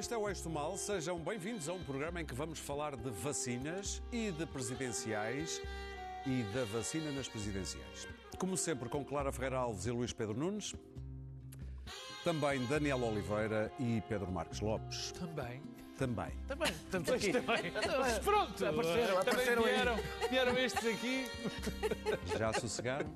Este é o Eixo do Mal. Sejam bem-vindos a um programa em que vamos falar de vacinas e de presidenciais e da vacina nas presidenciais. Como sempre, com Clara Ferreira Alves e Luís Pedro Nunes. Também Daniel Oliveira e Pedro Marques Lopes. Também. Também. Também. Estamos aqui. também. Mas pronto. Apareceram, também apareceram aí. vieram, vieram estes aqui. Já sossegaram?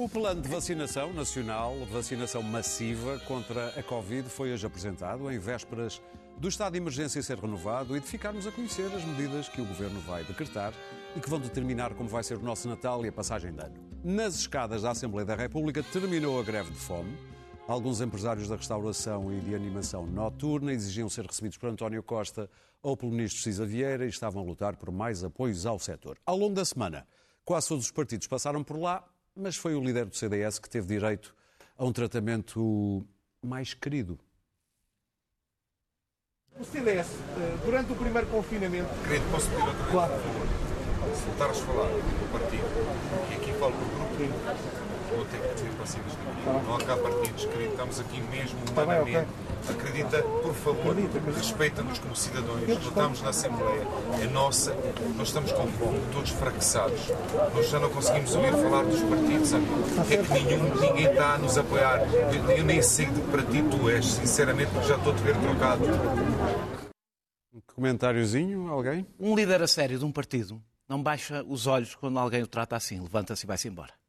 O plano de vacinação nacional, vacinação massiva contra a Covid, foi hoje apresentado em vésperas do estado de emergência ser renovado e de ficarmos a conhecer as medidas que o governo vai decretar e que vão determinar como vai ser o nosso Natal e a passagem de ano. Nas escadas da Assembleia da República terminou a greve de fome. Alguns empresários da restauração e de animação noturna exigiam ser recebidos por António Costa ou pelo ministro Cisa Vieira e estavam a lutar por mais apoios ao setor. Ao longo da semana, quase todos os partidos passaram por lá, mas foi o líder do CDS que teve direito a um tratamento mais querido. O CDS, eh, durante o primeiro confinamento, Querido, posso pedir outra vez? Claro. Por favor. Se voltares a falar do partido, e aqui falo por grupo, vou ter que dizer para cima daqui. Não há cá partidos, querido, estamos aqui mesmo Tá bem, humanamente. Acredita, por favor, respeita-nos como cidadãos. Nós estamos na Assembleia, é nossa, nós estamos com fome, todos fracassados. Nós já não conseguimos ouvir falar dos partidos? É que nenhum, ninguém está a nos apoiar. Eu, eu nem sei de que partido tu és, sinceramente, porque já estou a te ver trocado. Um comentáriozinho, alguém? um líder a sério de um partido não baixa os olhos quando alguém o trata assim, levanta-se e vai-se embora.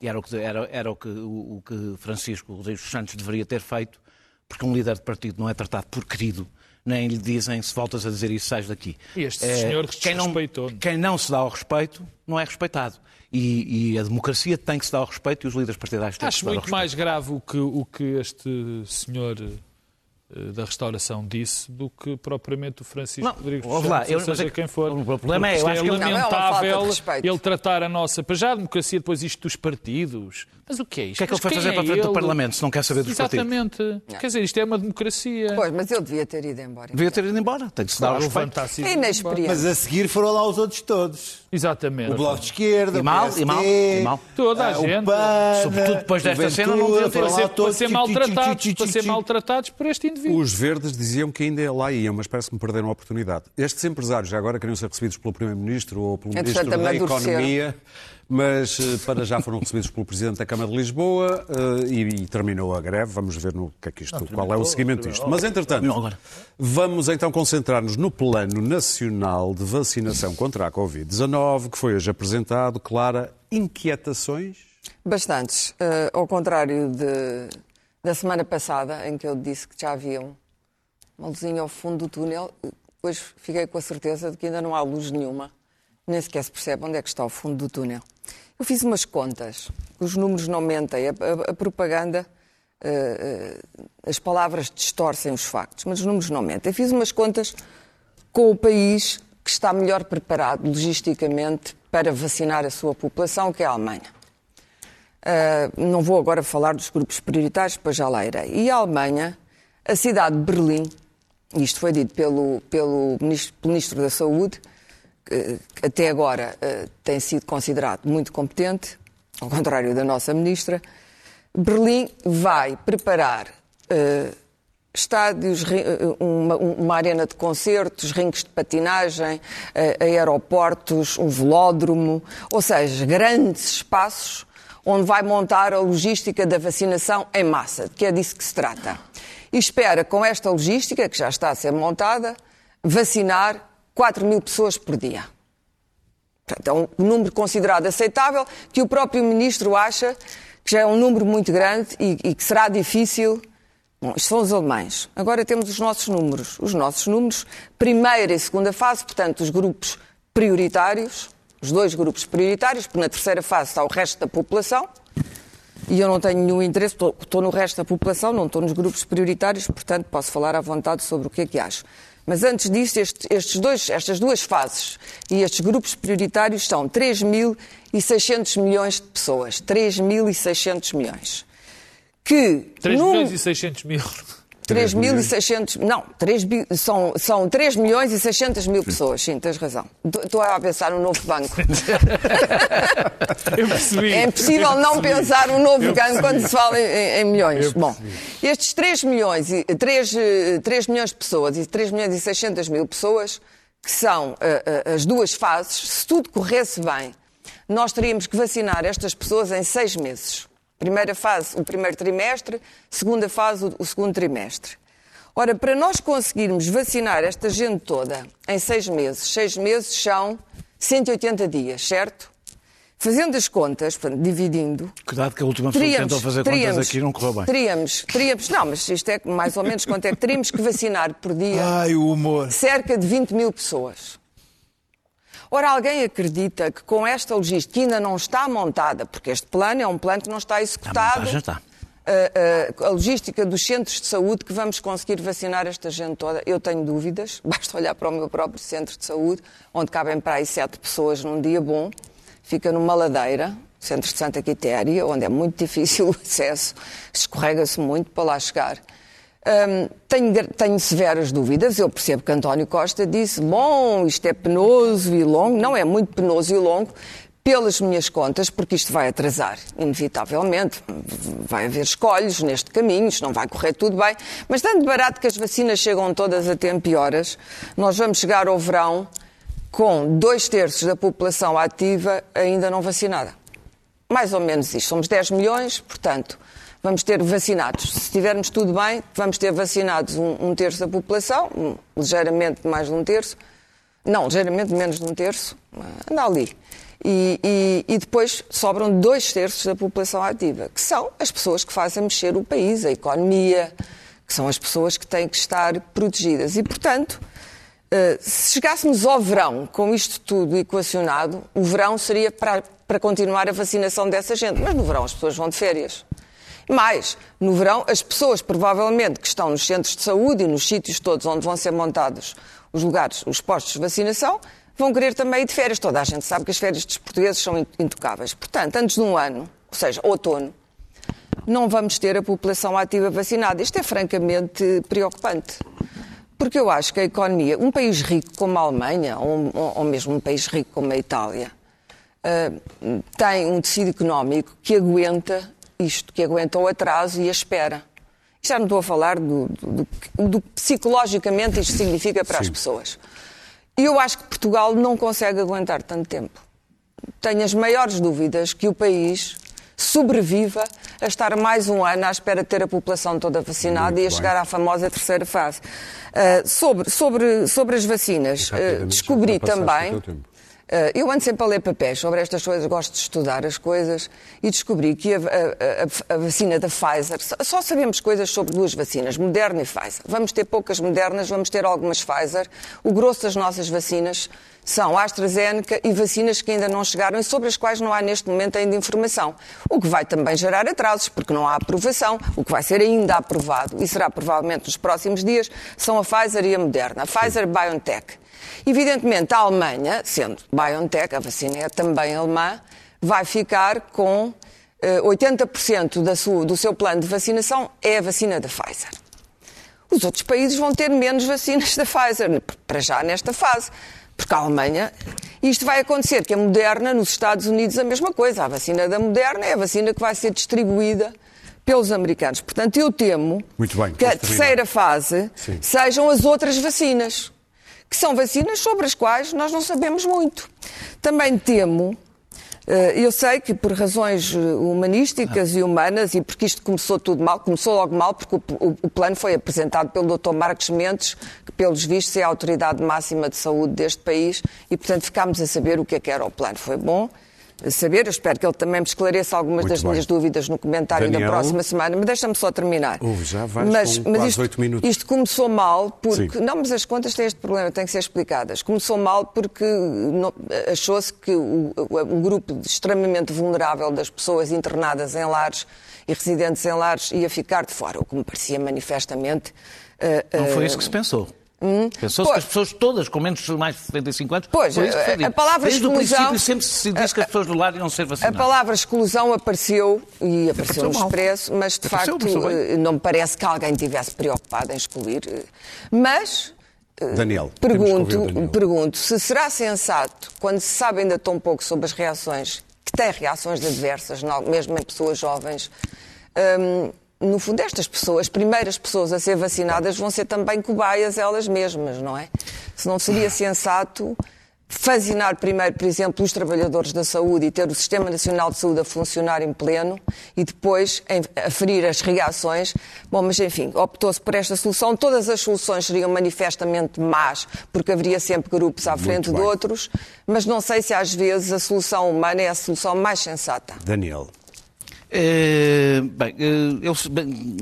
E era o que, era, era o que, o, o que Francisco Rodrigues dos Santos deveria ter feito, porque um líder de partido não é tratado por querido, nem lhe dizem, se voltas a dizer isso, sais daqui. E este É, senhor que quem não, quem não se dá ao respeito não é respeitado. E, e a democracia tem que se dar ao respeito e os líderes partidários têm que Acho se dar ao muito respeito. mais grave o que, o que este senhor da restauração disse do que propriamente o Francisco Não, Rodrigues dos ouve lá, Santos, eu- ou seja é que quem for. o problema é, eu isto acho que ele- Não, é de lamentável respeito. ele tratar a nossa... Para já a democracia, depois isto dos partidos. Mas o que é isto? O que é que ele foi fazer é para a frente do ele? Parlamento se não quer saber dos partidos? Exatamente. Quer dizer, isto é uma democracia. Pois, mas eu devia ter ido embora. Devia ter ido embora, tem que se dar Claro, É inexperiente. Mas a seguir foram lá os outros todos. Exatamente. O Bloco de Esquerda, E mal, o PSD, e mal, e mal. Toda a ah, gente. O PAN, Sobretudo depois desta cena, não deviam ter Para ser, maltratados, para ser maltratados por este indivíduo. Os verdes diziam que ainda lá iam, mas parece que me perderam a oportunidade. Estes empresários já agora queriam ser recebidos pelo Primeiro-Ministro ou pelo Entretanto, Ministro da. Economia, mas eh, para já foram recebidos pelo Presidente da Câmara de Lisboa eh, e, e terminou a greve. Vamos ver no que é que isto, qual é o seguimento disto. Mas, entretanto, vamos então concentrar-nos no Plano Nacional de Vacinação contra a Covid-19, que foi hoje apresentado. Clara, inquietações? Bastantes. Eh, ao contrário de- da semana passada, em que eu disse que já havia um- uma luzinha ao fundo do túnel, depois fiquei com a certeza de que ainda não há luz nenhuma, nem sequer se percebe onde é que está o fundo do túnel. Eu fiz umas contas, os números não mentem, a, a- a propaganda, eh, eh, as palavras distorcem os factos, mas os números não mentem. Eu fiz umas contas com o país que está melhor preparado logisticamente para vacinar a sua população, que é a Alemanha. Uh, não vou agora falar dos grupos prioritários, pois já lá irei. E a Alemanha, a cidade de Berlim, isto foi dito pelo, pelo, ministro, Ministro da Saúde, que até agora uh, tem sido considerado muito competente, ao contrário da nossa Ministra, Berlim vai preparar uh, estádios, uma, uma arena de concertos, rinques de patinagem, uh, aeroportos, um velódromo, ou seja, grandes espaços onde vai montar a logística da vacinação em massa, que é disso que se trata. E espera, com esta logística, que já está a ser montada, vacinar 4 mil pessoas por dia. Portanto, é um número considerado aceitável, que o próprio Ministro acha que já é um número muito grande e, e que será difícil. Bom, isto são os alemães. Agora temos os nossos números. Os nossos números, primeira e segunda fase, portanto, os grupos prioritários, os dois grupos prioritários, porque na terceira fase está o resto da população, e eu não tenho nenhum interesse, estou, estou no resto da população, não estou nos grupos prioritários, portanto posso falar à vontade sobre o que é que acho. Mas antes disso, este- estes dois, estas duas fases e estes grupos prioritários são 3.600 milhões de pessoas. 3.600 milhões. Que 3 num- milhões e 600 mil. 3.600, não, 3, bi- são, são 3 milhões e 600 mil pessoas, sim, tens razão. Estou a pensar no novo banco. Eu percebi. É impossível não pensar um novo ganho quando se fala em, em milhões. Bom, estes 3 milhões, e, 3, eh, 3 milhões de pessoas e 3 milhões e 600 mil pessoas, que são eh, eh, as duas fases, se tudo corresse bem, nós teríamos que vacinar estas pessoas em seis meses. Primeira fase, o primeiro trimestre, segunda fase, o- segundo trimestre. Ora, para nós conseguirmos vacinar esta gente toda em seis meses, seis meses são 180 dias, certo? Fazendo as contas, portanto, dividindo, Cuidado que a última pessoa que teríamos, tentou fazer teríamos, contas aqui não correu bem. Teríamos, teríamos, não, mas isto é mais ou menos quanto é que teríamos que vacinar por dia Ai, o humor. cerca de 20 mil pessoas. Ora, alguém acredita que com esta logística que ainda não está montada, porque este plano é um plano que não está executado, está. a, a- a logística dos centros de saúde que vamos conseguir vacinar esta gente toda, eu tenho dúvidas. Basta olhar para o meu próprio centro de saúde, onde cabem para aí sete pessoas num dia bom. Fica numa ladeira, centro de Santa Quitéria, onde é muito difícil o acesso, escorrega-se muito para lá chegar. Tenho, tenho severas dúvidas. Eu percebo que António Costa disse: bom, isto é penoso e longo. Não é muito penoso e longo, pelas minhas contas, porque isto vai atrasar, inevitavelmente. Vai haver escolhos neste caminho, isto não vai correr tudo bem. Mas, tanto barato que as vacinas chegam todas a tempo e horas, nós vamos chegar ao verão com dois terços da população ativa ainda não vacinada. Mais ou menos isto. Somos 10 milhões, portanto, vamos ter vacinados. Se tivermos tudo bem, vamos ter vacinados um, um terço da população, ligeiramente mais de um terço. Não, ligeiramente menos de um terço. Anda ali. E, e- e depois sobram dois terços da população ativa, que são as pessoas que fazem mexer o país, a economia, que são as pessoas que têm que estar protegidas. E, portanto, Uh, se chegássemos ao verão com isto tudo equacionado, o verão seria para, para continuar a vacinação dessa gente. Mas no verão as pessoas vão de férias. Mais, no verão, as pessoas provavelmente que estão nos centros de saúde e nos sítios todos onde vão ser montados os lugares, os postos de vacinação, vão querer também ir de férias. Toda a gente sabe que as férias dos portugueses são intocáveis. Portanto, antes de um ano, ou seja, outono, não vamos ter a população ativa vacinada. Isto é francamente preocupante. Porque eu acho que a economia, um país rico como a Alemanha, ou, ou- mesmo um país rico como a Itália, ah, tem um tecido económico que aguenta isto, que aguenta o atraso e a espera. Já não estou a falar do, do, do- do que psicologicamente isto significa para as pessoas. E eu acho que Portugal não consegue aguentar tanto tempo. Tenho as maiores dúvidas que o país sobreviva a estar mais um ano à espera de ter a população toda vacinada Muito e a bem. chegar à famosa terceira fase. Ah, sobre, sobre, sobre as vacinas, Rapidamente, descobri também. Uh, eu ando sempre a ler papéis sobre estas coisas, gosto de estudar as coisas e descobri que a, a- a- vacina da Pfizer, só- só sabemos coisas sobre duas vacinas, Moderna e Pfizer. Vamos ter poucas Modernas, vamos ter algumas Pfizer. O grosso das nossas vacinas são AstraZeneca e vacinas que ainda não chegaram e sobre as quais não há neste momento ainda informação. O que vai também gerar atrasos, porque não há aprovação. O que vai ser ainda aprovado, e será provavelmente nos próximos dias, são a Pfizer e a Moderna. A Pfizer BioNTech. Evidentemente, a Alemanha, sendo BioNTech, a vacina é também alemã, vai ficar com eh, 80% da sua- do seu plano de vacinação é a vacina da Pfizer. Os outros países vão ter menos vacinas da Pfizer, para já nesta fase. Porque a Alemanha. Isto vai acontecer, que a Moderna, nos Estados Unidos, a mesma coisa. A vacina da Moderna é a vacina que vai ser distribuída pelos americanos. Portanto, eu temo que a terceira fase Sim. sejam as outras vacinas, que são vacinas sobre as quais nós não sabemos muito. Também temo. eh, Eu sei que por razões eh, humanísticas e humanas, e porque isto começou tudo mal, começou logo mal, porque o, o- plano foi apresentado pelo Dr. Marcos Mendes, que, pelos vistos, é a autoridade máxima de saúde deste país, e, portanto, ficámos a saber o que é que era o plano. Foi bom saber, eu espero que ele também me esclareça algumas Muito das bem. minhas dúvidas no comentário Daniel? da próxima semana, mas deixa-me só terminar. Ouve, já vais com quase isto, oito minutos. isto começou mal porque. Sim. Não, mas as contas têm este problema, têm que ser explicadas. Começou mal porque achou-se que o, o- grupo extremamente vulnerável das pessoas internadas em lares e residentes em lares ia ficar de fora, o que me parecia manifestamente. eh, Não foi eh, isso que se pensou. Pensou-se Pois. que as pessoas todas com menos mais de 75 anos. Pois, foi isso que foi a- dito. a palavra Desde o exclusão- princípio sempre se disse que as pessoas do lar iam ser A vacinadas. palavra exclusão apareceu e apareceu no Apareceu mal. expresso, mas de Apareceu, facto apareceu eh, não me parece que alguém tivesse preocupado em excluir. eh, Mas Daniel, ouvir o pergunto, Daniel. pergunto se será sensato, quando se sabe ainda tão pouco sobre as reações, que têm reações adversas, mesmo em pessoas jovens, hum, no fundo, estas pessoas, as primeiras pessoas a ser vacinadas, vão ser também cobaias elas mesmas, não é? Se não seria sensato vacinar primeiro, por exemplo, os trabalhadores da saúde e ter o Sistema Nacional de Saúde a funcionar em pleno e depois aferir as reações. Bom, mas enfim, optou-se por esta solução. Todas as soluções seriam manifestamente más, porque haveria sempre grupos à frente de outros, mas não sei se às vezes a solução humana é a solução mais sensata. Daniel. Eh, bem, eh, eu,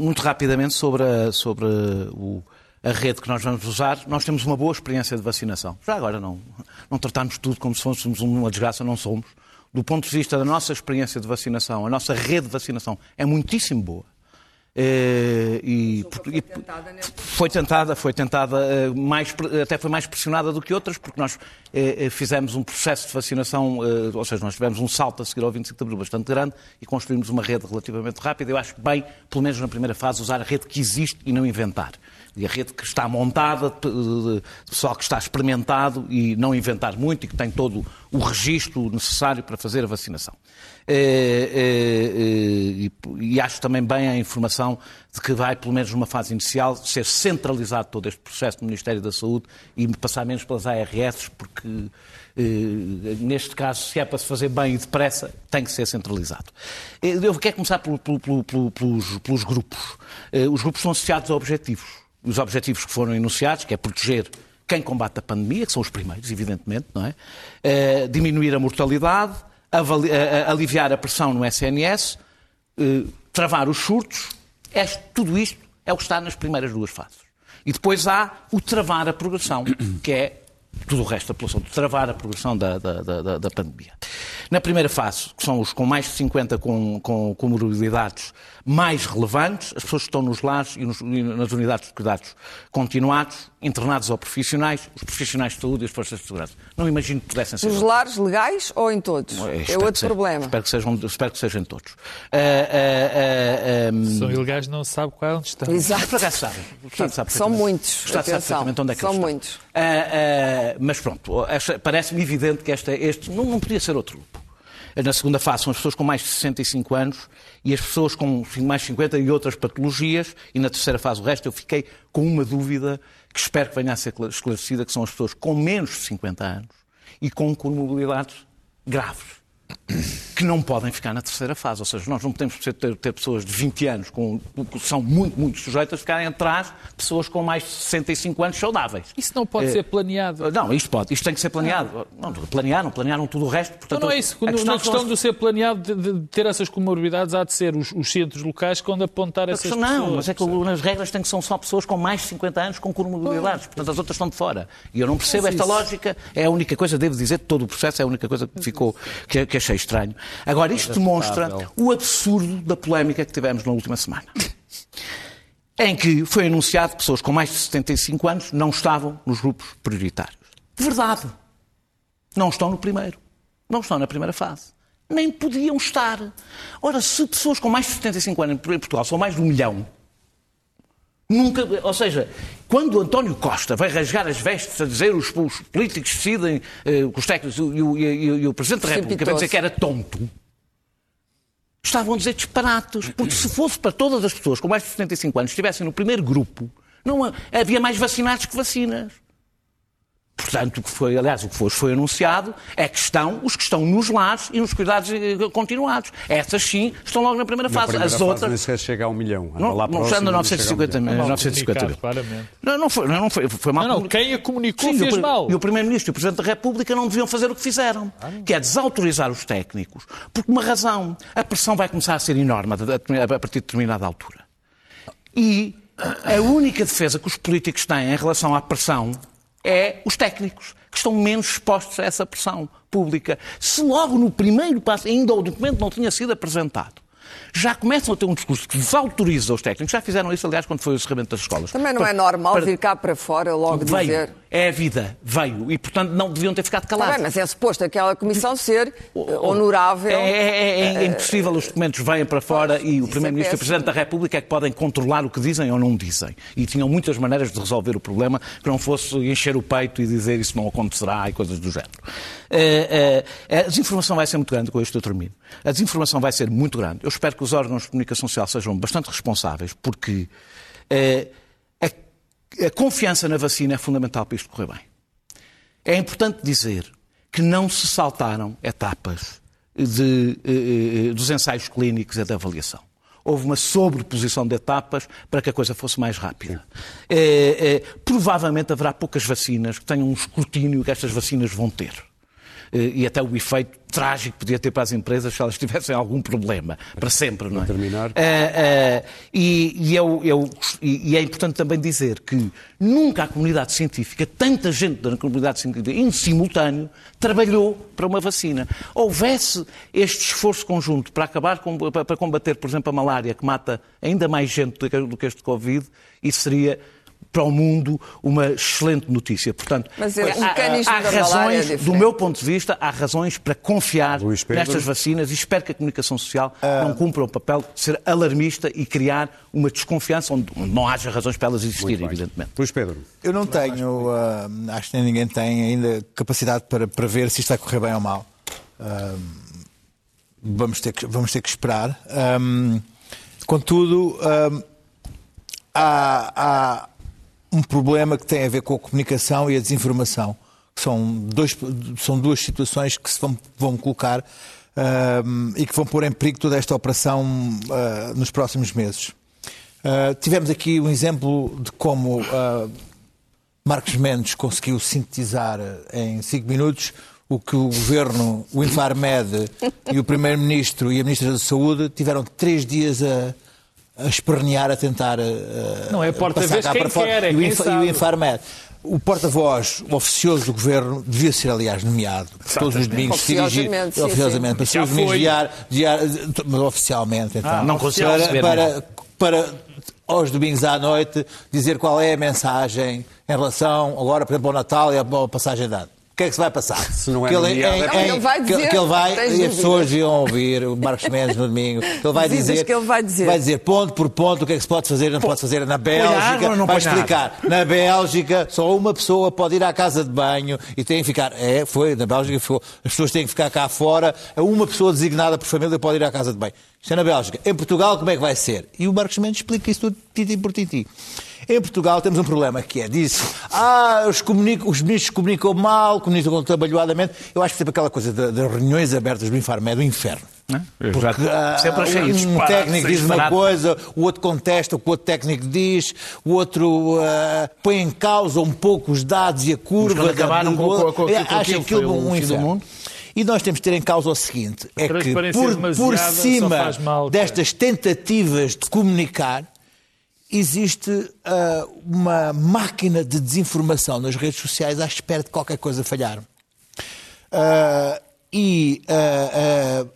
muito rapidamente sobre, a, sobre o- a rede que nós vamos usar, nós temos uma boa experiência de vacinação. Já agora não, não tratamos tudo como se fôssemos uma desgraça, não somos. Do ponto de vista da nossa experiência de vacinação, a nossa rede de vacinação é muitíssimo boa. Eh, e, e- foi tentada, foi tentada, eh, mais, até foi mais pressionada do que outras, porque nós eh, eh, fizemos um processo de vacinação, ou seja, nós tivemos um salto a seguir ao 25 de Abril bastante grande e construímos uma rede relativamente rápida. Eu acho bem, pelo menos na primeira fase, usar a rede que existe e não inventar. E a rede que está montada, de, pessoal que está experimentado e não inventar muito e que tem todo o registro necessário para fazer a vacinação. Eh, eh, eh, e, e acho também bem a informação de que vai, pelo menos numa fase inicial, ser centralizado todo este processo no Ministério da Saúde e passar menos pelas ARS, porque neste caso, se é para se fazer bem e depressa, tem que ser centralizado. Eu quero começar pelo- pelo- pelo- pelo- pelos, pelos grupos. Os grupos são associados a objetivos. Os objetivos que foram enunciados, que é proteger quem combate a pandemia, que são os primeiros, evidentemente, não é? Eh, diminuir a mortalidade, eh, eh, aliviar a pressão no SNS, eh, travar os surtos, é, tudo isto é o que está nas primeiras duas fases. E depois há o travar a progressão, que é tudo o resto da população, travar a progressão da, da, da- da- pandemia. Na primeira fase, que são os com mais de 50 com, com comorbilidades mais relevantes, as pessoas que estão nos lares e, nos- e nas unidades de cuidados continuados, internados ou profissionais, os profissionais de saúde e as forças de segurança. Não imagino que pudessem ser Nos lares legais ou em todos? é, É outro seja. problema. Espero que sejam, espero que sejam todos. Ah, ah, ah, ah, São ilegais, não se sabe qual é onde estão. Exato. por acaso sabe. O Estado sabe São muitos, O Estado sabe perfeitamente onde é que são eles estão. muitos. Ah, ah, mas pronto, parece-me evidente que esta, este não, não podia ser outro grupo. Na segunda fase são as pessoas com mais de 65 anos e as pessoas com mais de 50 e outras patologias. E na terceira fase o resto eu fiquei com uma dúvida que espero que venha a ser esclarecida, que são as pessoas com menos de 50 anos e com comorbilidades graves que não podem ficar na terceira fase. Ou seja, nós não podemos ter, ter pessoas de 20 anos com, que são muito, muito sujeitas a ficarem atrás pessoas com mais de 65 anos saudáveis. Isso não pode É. ser planeado. Não, isto pode, isto tem que ser planeado. Não, planearam, planearam tudo o resto. Portanto, Então não é isso. a Na são questão de ser planeado, de, de ter essas comorbidades, há de ser os, os centros locais que apontar essas questão pessoas. não, mas é que nas regras tem que são só pessoas com mais de 50 anos com comorbilidades. Portanto, as outras estão de fora. E eu não percebo Mas esta lógica. É a única coisa, devo dizer, de todo o processo, é a única coisa que ficou, que, que achei estranho. Agora, isto demonstra o absurdo da polémica que tivemos na última semana. Em que foi anunciado que pessoas com mais de 75 anos não estavam nos grupos prioritários. Verdade. Não estão no primeiro. Não estão na primeira fase. Nem podiam estar. Ora, se pessoas com mais de 75 anos em Portugal são mais de um milhão, Nunca, ou seja, quando António Costa vai rasgar as vestes a dizer os, os políticos decidem, eh, os técnicos e o, e o- e o Presidente da República vai dizer que era tonto, estavam a dizer disparates. Porque se fosse para todas as pessoas com mais de 75 anos estivessem no primeiro grupo, não ha- havia mais vacinados que vacinas. Portanto, o que foi, aliás, o que foi, foi anunciado é que estão os que estão nos lares e nos cuidados eh, continuados. Essas sim estão logo na primeira Na fase. primeira As fase outras. nem sequer chega a um milhão. Anda Não, lá não não chega a um 950 milhão. mil. Mal 950 mil. comunicado, claramente. Não, não foi, não foi, foi mal Não, não, quem a comunicou Sim, fez e o, mal. E o Primeiro-Ministro e o Presidente da República não deviam fazer o que fizeram, que é desautorizar os técnicos, por uma razão. A pressão vai começar a ser enorme a partir de determinada altura. E a única defesa que os políticos têm em relação à pressão é os técnicos, que estão menos expostos a essa pressão pública. Se logo no primeiro passo, ainda o documento não tinha sido apresentado, já começam a ter um discurso que desautoriza os técnicos. Já fizeram isso, aliás, quando foi o encerramento das escolas. Também não Para- é normal para- vir cá para fora logo veio. dizer. É a vida, veio. E, portanto, não deviam ter ficado Está calados. bem, mas é suposto aquela comissão ser eh, honorável. É, é- é- é impossível, os documentos vêm para fora e o isso Primeiro-Ministro e é o. Presidente da República é que podem controlar o que dizem ou não dizem. E tinham muitas maneiras de resolver o problema que não fosse encher o peito e dizer isso não acontecerá e coisas do género. Eh, eh, a desinformação vai ser muito grande, com isto eu termino. A desinformação vai ser muito grande. Eu espero que os órgãos de comunicação social sejam bastante responsáveis, porque eh, a, confiança na vacina é fundamental para isto correr bem. É importante dizer que não se saltaram etapas de, eh, eh, dos ensaios clínicos e da avaliação. Houve uma sobreposição de etapas para que a coisa fosse mais rápida. Eh, provavelmente haverá poucas vacinas que tenham um escrutínio que estas vacinas vão ter. Eh, e até o efeito trágico que podia ter para as empresas se elas tivessem algum problema, para sempre, não é? terminar. Eh, eh, e, e eu- eu- e- é importante também dizer que nunca a comunidade científica, tanta gente da comunidade científica em simultâneo, trabalhou para uma vacina. Houvesse este esforço conjunto para acabar com, para para combater, por exemplo, a malária, que mata ainda mais gente do que este Covid, isso seria para o mundo uma excelente notícia. Portanto, Mas é, o há- há malária é razões, do meu ponto de vista, há razões para confiar nestas vacinas e espero que a comunicação social não cumpra o papel de ser alarmista e criar uma desconfiança onde não haja razões para elas existirem, evidentemente. Luís Pedro. Eu não tenho, ah, acho que nem ninguém tem ainda capacidade para, para ver se isto vai correr bem ou mal. Ah, vamos, ter que, vamos ter que esperar. Ah, contudo, ah, há, há um problema que tem a ver com a comunicação e a desinformação. São, dois, são duas situações que se vão, vão colocar ah, e que vão pôr em perigo toda esta operação ah, nos próximos meses. Ah, tivemos aqui um exemplo de como Marcos Mendes conseguiu sintetizar em cinco minutos o que o Governo, o Infarmed e o Primeiro-Ministro e a Ministra da Saúde tiveram três dias a, a espernear, a tentar eh, Não é passar cá quem para fora. quer, é e, o quem e o Infarmed. O porta-voz oficioso do Governo devia ser, aliás, nomeado todos os domingos, se dirigir Oficiosamente, sim, oficiosamente, para todos os domingos diar, diar, mas oficialmente, então. não consigo para, para, para aos domingos à noite dizer qual é a mensagem em relação, agora, por exemplo, ao Natal e à à passagem de ano. O que é que se vai passar? Se não é que ele, é Não, ele vai que- dizer, que ele vai, e as pessoas iam ouvir o Marcos Mendes no domingo, que ele vai Dizes dizer, que ele vai dizer. vai dizer ponto por ponto o que é que se pode fazer e não pode fazer na Bélgica, não vai explicar. Na Bélgica, só uma pessoa pode ir à casa de banho e tem que ficar. É, foi, na Bélgica, foi, as pessoas têm que ficar cá fora. Uma pessoa designada por família pode ir à casa de banho. Isto é na Bélgica. Em Portugal, como é que vai ser? E o Marcos Mendes explica isso tudo, titi por titi. Em Portugal temos um problema que é, disse, ah, os, comunico- os ministros comunicam mal, comunicam trabalhadamente. Eu acho que sempre aquela coisa das reuniões abertas do Infarmed é do inferno. Eu já Ah, sempre achei um isso. técnico diz uma disparate. coisa, o outro contesta o que o outro técnico diz, o outro ah, põe em causa um pouco os dados e a curva. quando acabaram da- com- com- com- com É, aquilo, o um do inferno. mundo. E nós temos de ter em causa o seguinte: é que por, por cima mal, destas tentativas de comunicar, existe ah, uma máquina de desinformação nas redes sociais à espera de qualquer coisa falhar. Ah, e ah,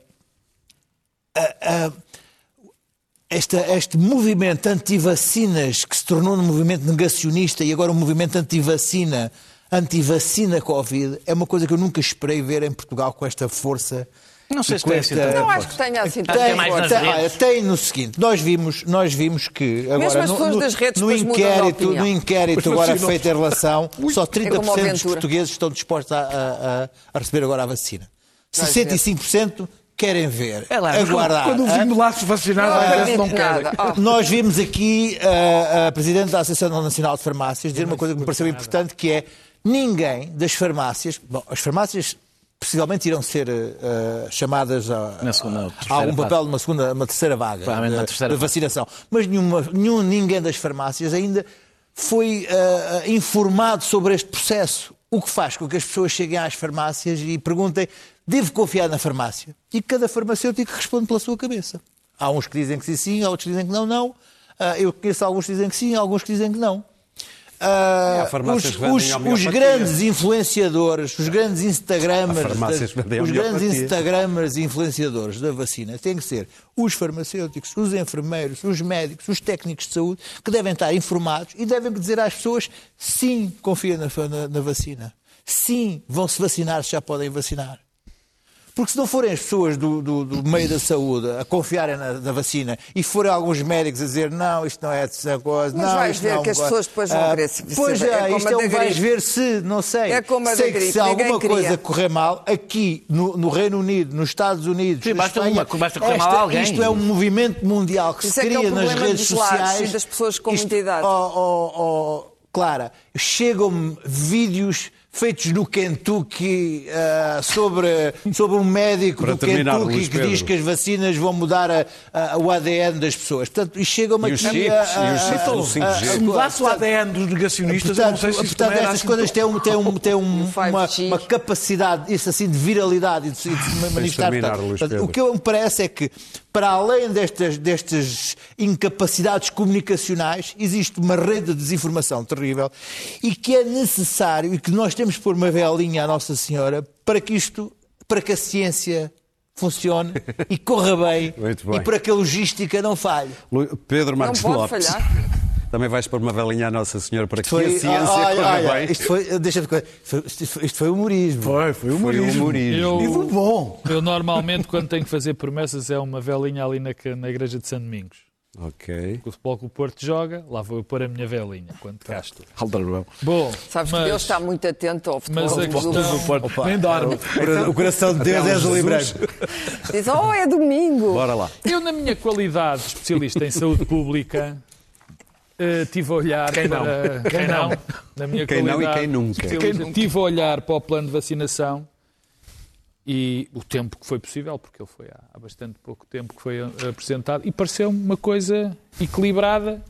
esta, este movimento anti-vacinas que se tornou um movimento negacionista e agora um movimento anti-vacina, anti-vacina Covid, é uma coisa que eu nunca esperei ver em Portugal com esta força. Não sei se tem tanta Não acho que tenha assim é tanta mais força. nas tem, redes. tem no seguinte, nós vimos, nós vimos que agora Mesmo as no, pessoas no- das redes no inquérito, no inquérito agora feito em relação, só é como 30% dos portugueses estão dispostos a, a- a- a receber agora a vacina. 65% querem ver, É lá, aguardar. quando o hã? vinho lá se vacinar, Não vai dizer se acredito não querem. Oh. Nós vimos aqui uh, a Presidente da Associação Nacional de Farmácias dizer uma coisa que me pareceu importante, que é ninguém das farmácias, bom, as farmácias possivelmente irão ser uh, chamadas a, Na segunda a terceira algum papel numa segunda, uma terceira vaga de, terceira de fase. vacinação. Mas nenhuma, nenhum, ninguém das farmácias ainda foi uh, informado sobre este processo. O que faz com que as pessoas cheguem às farmácias e perguntem: devo confiar na farmácia? E cada farmacêutico responde pela sua cabeça. Há uns que dizem que sim, sim, há outros que dizem que não, não. Ah, eu conheço alguns que dizem que sim, alguns que dizem que não. Farmácias os, os- os grandes influenciadores, os grandes Instagramers, os grandes. Instagramers e influenciadores da vacina têm que ser os farmacêuticos, os enfermeiros, os médicos, os técnicos de saúde, que devem estar informados e devem dizer às pessoas sim, confia na, na- na vacina. Sim, vão se vacinar se já podem vacinar. Porque se não forem as pessoas do, do- do meio da saúde a confiarem na, na vacina e forem alguns médicos a dizer não, isto não é essa coisa, Mas não, vais isto ver não, que as pessoas depois vão ah, querer se- Pois. É é, isto é um vais ver se, não sei. É como a da sei que gripe, se ninguém alguma queria. coisa correr mal, aqui no, no Reino Unido, nos Estados Unidos, Sim, basta Espanha, uma- basta correr mal esta- alguém. Isto é um movimento mundial que Isso se é que é cria nas redes sociais. e das pessoas com Isto- muita idade. oh, oh, oh, Clara, chegam-me vídeos feitos no Kentucky ah, sobre, sobre um médico Para do terminar, Kentucky Luís que diz que as vacinas vão mudar a- a- o ADN das pessoas. Portanto, e chegam-me E os aqui chips, a- e os a- chips a- do 5G. a- Se mudasse o portanto, ADN dos negacionistas, eu não sei se portanto era estas assim coisas têm, um, têm, um, têm um- uma, 5G. uma capacidade, isso assim, de viralidade e de, se- de se manifestar. terminar, Portanto, portanto, o que me parece é que, para além destas, destas incapacidades comunicacionais, existe uma rede de desinformação terrível e que é necessário e que nós temos que pôr uma velinha à Nossa Senhora para que isto, para que a ciência funcione e corra bem, Muito bem. e para que a logística não falhe. Lu- Pedro Marcos pode Lopes. falhar. Também vais pôr uma velinha à Nossa Senhora para que Foi- a ciência olha, corra olha, bem. Isto foi, deixa isto foi, isto foi- humorismo. Foi, foi Foi humorismo. humorismo. Eu, bom. eu normalmente, quando tenho que fazer promessas, é uma velinha ali na, na igreja de São Domingos. Ok. O futebol que o Porto joga, lá vou eu pôr a minha velinha, quando cá estou. Aldrabão. Bom, Sabes que mas- Deus está muito atento ao futebol. Mas a do questão... Porto. Nem dorme. O coração de Deus é azul e branco. Diz, oh, é domingo. Bora lá. Eu, na minha qualidade de especialista em saúde pública, eh, tive a olhar Quem não? para... Quem não? Na minha Quem não e quem nunca. especialista, Tive a olhar para o plano de vacinação e o tempo que foi possível, porque ele foi há, bastante pouco tempo que foi eh, apresentado, e pareceu-me uma coisa equilibrada,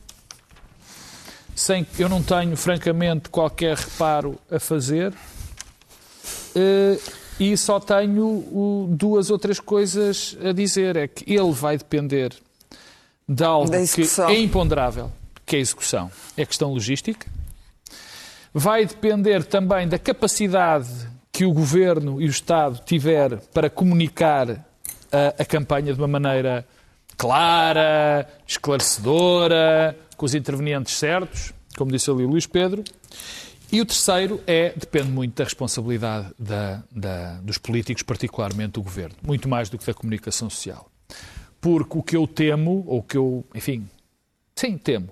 sem eu não tenho, francamente, qualquer reparo a fazer. Eh, e só tenho duas ou três coisas a dizer. É que ele vai depender de algo que é imponderável, que é a execução. É questão logística. Vai depender também da capacidade que o Governo e o Estado tiver para comunicar a, a campanha de uma maneira clara, esclarecedora, com os intervenientes certos, como disse ali o Luís Pedro. E o terceiro é, depende muito da responsabilidade da- da- dos políticos, particularmente do Governo, muito mais do que da comunicação social. Porque o que eu temo, ou o que eu, enfim, sim, temo,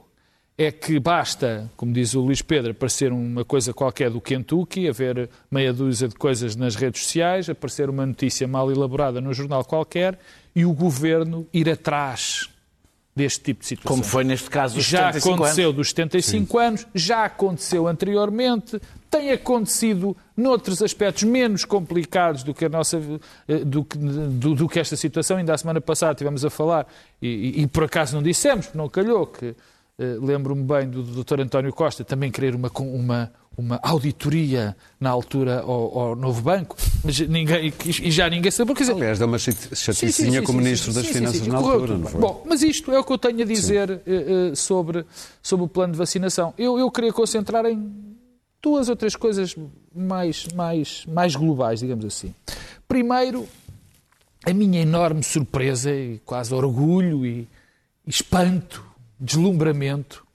é que basta, como diz o Luís Pedro, aparecer uma coisa qualquer do Kentucky, haver meia dúzia de coisas nas redes sociais, aparecer uma notícia mal elaborada num jornal qualquer e o Governo ir atrás deste tipo de situação. Como foi neste caso dos Já 75 aconteceu anos. dos 75 anos, já aconteceu anteriormente, tem acontecido noutros aspectos menos complicados do que, a nossa, eh, do, do- do que esta situação. Ainda a semana passada estivemos a falar, e, e- e por acaso não dissemos, porque não calhou, que lembro-me bem do, Dr. António Costa também querer uma, uma, uma auditoria na altura ao, ao novo banco, mas ninguém, e já ninguém sabe. Quer dizer, Aliás, deu uma chati- Sim, sim, chaticinha sim, como sim, Ministro sim, das sim, Finanças sim, na correu altura, não foi? Bom, mas isto é o que eu tenho a dizer eh, eh, sobre, sobre o plano de vacinação. Eu, eu queria concentrar em duas ou três coisas mais, mais, mais globais, digamos assim. Primeiro, a minha enorme surpresa e quase orgulho e espanto, deslumbramento,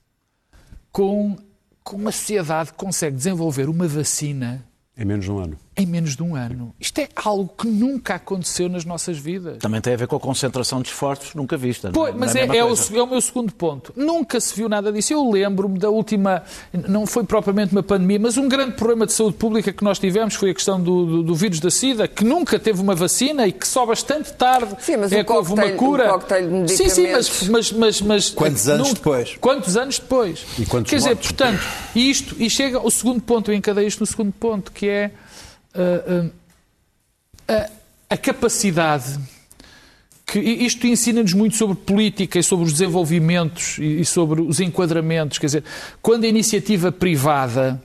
com, com uma sociedade que consegue desenvolver uma vacina Em menos de um ano. Em menos de um ano. Isto é algo que nunca aconteceu nas nossas vidas. Também tem a ver com a concentração de esforços nunca vista. não Pois, Não mas é, mesma é o, é o meu segundo ponto. Nunca se viu nada disso. Eu lembro-me da última, não foi propriamente uma pandemia, mas um grande problema de saúde pública que nós tivemos foi a questão do, do, do vírus da SIDA, que nunca teve uma vacina e que só bastante tarde Sim, mas é o que houve uma cura. o de sim, sim, mas, medicamentos. mas, mas, mas Quantos anos não- depois? Quantos anos depois? E quantos Quer dizer, mortos? portanto, isto, e chega ao segundo ponto, eu encadeio isto no segundo ponto, que é a, a capacidade que isto ensina-nos muito sobre política e sobre os desenvolvimentos e sobre os enquadramentos. Quer dizer, quando a iniciativa privada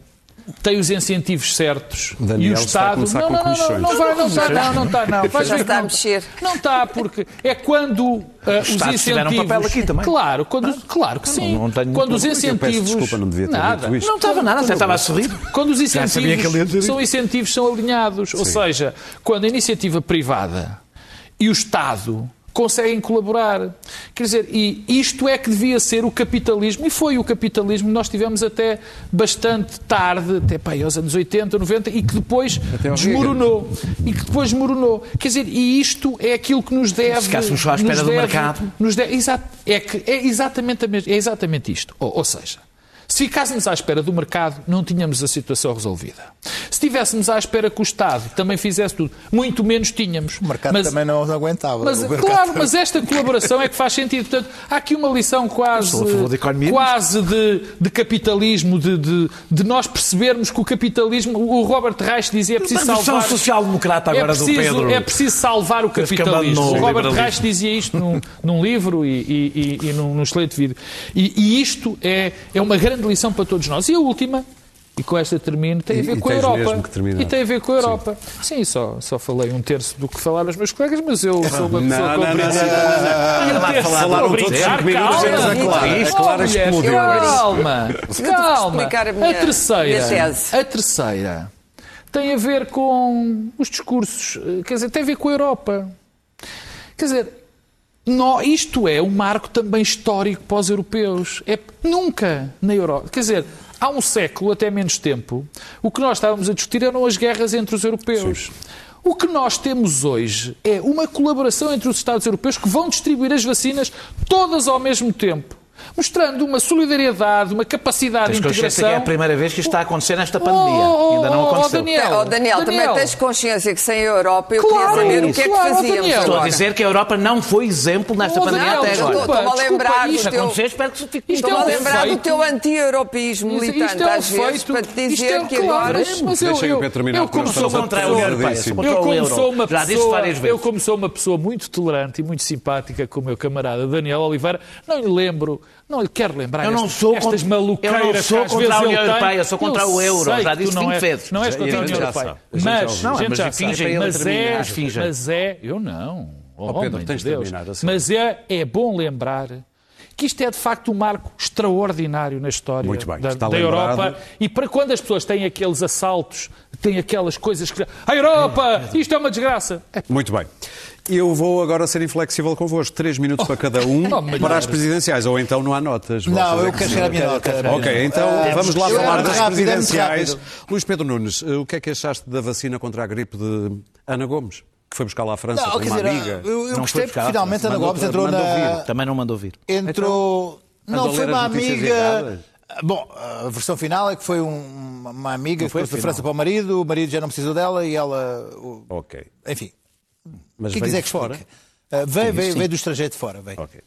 tem os incentivos certos Daniel e o está a Estado. não, não, não, não, não vai, não está, não, não está, não. Vais Já ver está a não- mexer. Não está, porque é quando uh, os tiveram incentivos. papel aqui também. Claro, quando, claro que sim. não tenho quando os peço incentivos. desculpa, não devia ter nada. dito isto. Não estava nada, até estava a sorrir. Quando os incentivos são incentivos são alinhados, ou seja, quando a iniciativa privada e o Estado conseguem colaborar. Quer dizer, e isto é que devia ser o capitalismo, e foi o capitalismo que nós tivemos até bastante tarde, até pá, aos anos 80, 90, e que depois desmoronou. E que depois desmoronou. Quer dizer, e isto é aquilo que nos deve. ficássemos só à espera nos do deve- mercado. nos deve- é, que é exatamente, a mes- é exatamente isto. Ou, ou seja, se ficássemos à espera do mercado, não tínhamos a situação resolvida. Se estivéssemos à espera que o Estado também fizesse tudo, muito menos tínhamos. O mercado Mas- também não aguentava. mas, claro, também- mas esta colaboração é que faz sentido. Portanto, há aqui uma lição quase, Eu sou a favor da economia, quase de, de capitalismo, de, de, de nós percebermos que o capitalismo. O Robert Reich dizia é preciso salvar. social-democrata agora é preciso, do Pedro. É preciso salvar o que capitalismo. O Robert. Reich dizia isto num, num livro e, e, e, e num, num excelente vídeo. E, e isto é, é uma grande lição para todos nós. E a última, e com esta termino, tem a ver e com a Europa. E tem a ver com a Europa. Sim, só, só falei um terço do que falaram os meus colegas, mas eu sou uma pessoa Não, não, não, compreensível. não, Um terço, Falaram estou a todos brincar, cinco minutos, calma. temos a Clara. A Clara mulher, explodiu. Calma, a terceira, a terceira tem a ver com os discursos, eh, quer dizer, tem a ver com a Europa. Quer dizer, nó- isto é um marco também histórico para os europeus. É nunca na Europa. Quer dizer, há um século, até menos tempo, o que nós estávamos a discutir eram as guerras entre os europeus. O que nós temos hoje é uma colaboração entre os Estados europeus que vão distribuir as vacinas todas ao mesmo tempo. Mostrando uma solidariedade, uma capacidade Tens de consciência integração. que é a primeira vez que isto está a acontecer nesta pandemia. Oh, oh, Ainda não oh, aconteceu. Daniel, Oh, Daniel, também tens consciência que sem a Europa eu Claro, queria saber o que é que fazíamos Daniel. Estou a dizer que a Europa não foi exemplo nesta Oh, pandemia Daniel, até agora. desculpa, Estou-me a lembrar do Se teu... acontecer, espero que fique Isto Estou-me é a lembrar do teu anti-europeísmo Isto- militante, isto é um às vezes, para te isto dizer é que agora... mas eu, eu, eu como sou contra a União Europeia, Eu o como, sou uma Já disse pessoa, várias vezes. eu, como sou uma pessoa muito tolerante e muito simpática com o meu camarada Daniel Oliveira, não lhe lembro, não lhe quero lembrar Eu não estas, sou estas contra- maluqueiras eu não sou contra a União. Europeia, eu sou contra o euro, já disse não 20 és, vezes. Não és contra a União Europeia. Mas. Não, gente mas já fingem, mas é, mas é, eu não. Oh, Pedro, tens de de Deus. terminar, a sério. Mas é, é bom lembrar que isto é de facto um marco extraordinário na história Muito bem, da, está da. Europa e para quando as pessoas têm aqueles assaltos, têm aquelas coisas que. A Europa! Isto é uma desgraça! É Muito bem. Eu vou agora ser inflexível convosco. Três minutos para cada um Oh, para as presidenciais, ou então não há notas. Não, é eu que quero chegar à minha nota. Ok, então vamos lá falar das presidenciais. Luís Pedro Nunes, o que é que achaste da vacina contra a gripe de Ana Gomes? Que foi buscar lá à França Não, com uma dizer, amiga. eu, eu Não foi gostei porque finalmente Ana Gomes entrou mandou na. vir. Também não mandou vir. Entrou. Andou Não, a foi uma amiga. Bom, a versão final é que foi um- uma amiga que foi a foi de. França para o marido, o marido já não precisou dela e ela. Ok. Enfim, Mas quem quiser que fora. Uh, veio, veio, veio do estrangeiro de fora. Veio. Ok.